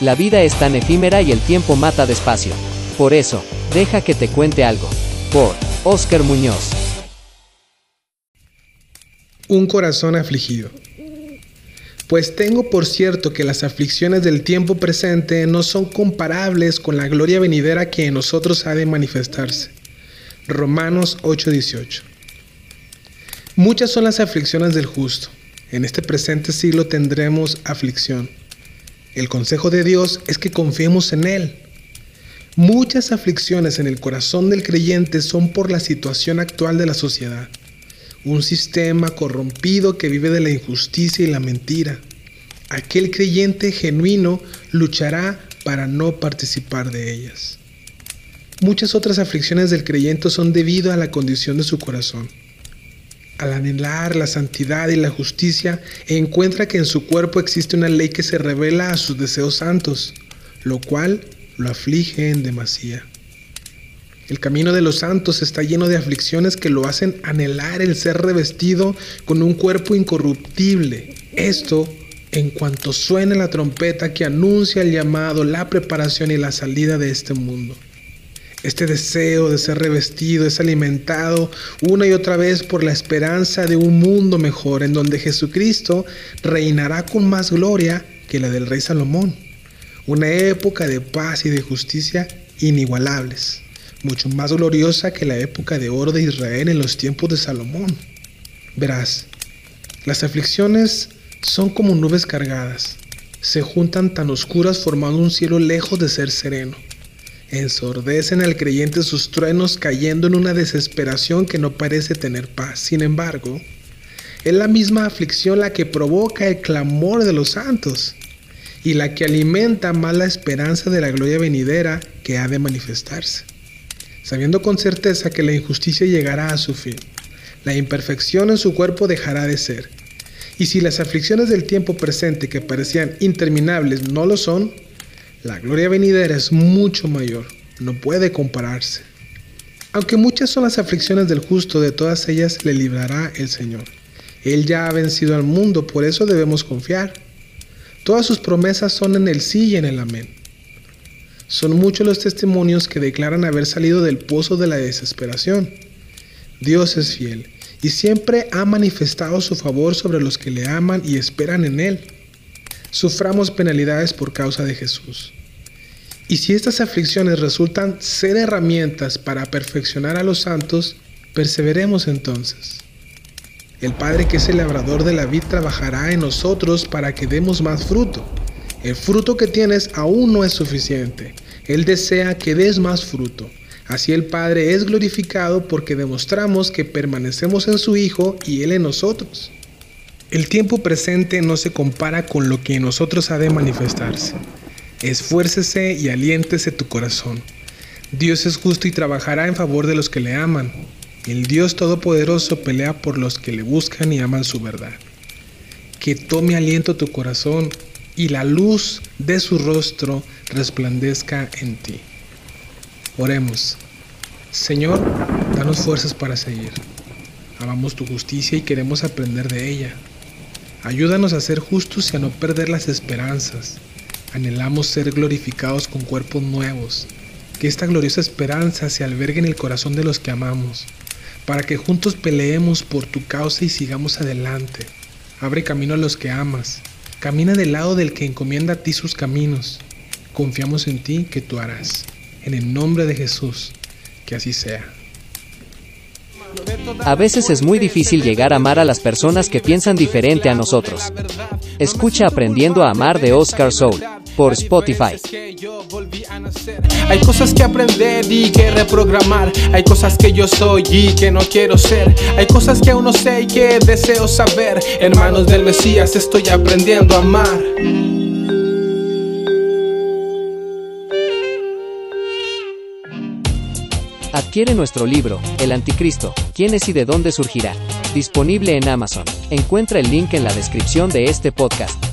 La vida es tan efímera y el tiempo mata despacio. Por eso, deja que te cuente algo. Por Oscar Muñoz. Un corazón afligido. Pues tengo por cierto que las aflicciones del tiempo presente no son comparables con la gloria venidera que en nosotros ha de manifestarse. Romanos 8:18. Muchas son las aflicciones del justo. En este presente siglo tendremos aflicción. El consejo de Dios es que confiemos en Él. Muchas aflicciones en el corazón del creyente son por la situación actual de la sociedad. Un sistema corrompido que vive de la injusticia y la mentira. Aquel creyente genuino luchará para no participar de ellas. Muchas otras aflicciones del creyente son debido a la condición de su corazón al anhelar la santidad y la justicia, encuentra que en su cuerpo existe una ley que se revela a sus deseos santos, lo cual lo aflige en demasía. El camino de los santos está lleno de aflicciones que lo hacen anhelar el ser revestido con un cuerpo incorruptible. Esto en cuanto suene la trompeta que anuncia el llamado, la preparación y la salida de este mundo. Este deseo de ser revestido es alimentado una y otra vez por la esperanza de un mundo mejor en donde Jesucristo reinará con más gloria que la del rey Salomón. Una época de paz y de justicia inigualables, mucho más gloriosa que la época de oro de Israel en los tiempos de Salomón. Verás, las aflicciones son como nubes cargadas, se juntan tan oscuras formando un cielo lejos de ser sereno. Ensordecen al creyente sus truenos cayendo en una desesperación que no parece tener paz. Sin embargo, es la misma aflicción la que provoca el clamor de los santos y la que alimenta más la esperanza de la gloria venidera que ha de manifestarse, sabiendo con certeza que la injusticia llegará a su fin. La imperfección en su cuerpo dejará de ser. Y si las aflicciones del tiempo presente que parecían interminables no lo son, la gloria venidera es mucho mayor, no puede compararse. Aunque muchas son las aflicciones del justo, de todas ellas le librará el Señor. Él ya ha vencido al mundo, por eso debemos confiar. Todas sus promesas son en el sí y en el amén. Son muchos los testimonios que declaran haber salido del pozo de la desesperación. Dios es fiel y siempre ha manifestado su favor sobre los que le aman y esperan en Él. Suframos penalidades por causa de Jesús. Y si estas aflicciones resultan ser herramientas para perfeccionar a los santos, perseveremos entonces. El Padre que es el labrador de la vid trabajará en nosotros para que demos más fruto. El fruto que tienes aún no es suficiente. Él desea que des más fruto. Así el Padre es glorificado porque demostramos que permanecemos en su Hijo y Él en nosotros. El tiempo presente no se compara con lo que en nosotros ha de manifestarse. Esfuércese y aliéntese tu corazón. Dios es justo y trabajará en favor de los que le aman. El Dios Todopoderoso pelea por los que le buscan y aman su verdad. Que tome aliento tu corazón y la luz de su rostro resplandezca en ti. Oremos. Señor, danos fuerzas para seguir. Amamos tu justicia y queremos aprender de ella. Ayúdanos a ser justos y a no perder las esperanzas Anhelamos ser glorificados con cuerpos nuevos, que esta gloriosa esperanza se albergue en el corazón de los que amamos, para que juntos peleemos por tu causa y sigamos adelante. Abre camino a los que amas, camina del lado del que encomienda a ti sus caminos. Confiamos en ti que tú harás. En el nombre de Jesús, que así sea. A veces es muy difícil llegar a amar a las personas que piensan diferente a nosotros. Escucha Aprendiendo a Amar de Oscar Soul por Spotify. Hay cosas que aprender y que reprogramar. Hay cosas que yo soy y que no quiero ser. Hay cosas que aún no sé y que deseo saber. Hermanos del Mesías, estoy aprendiendo a amar. Adquiere nuestro libro, El Anticristo, ¿quién es y de dónde surgirá? Disponible en Amazon. Encuentra el link en la descripción de este podcast.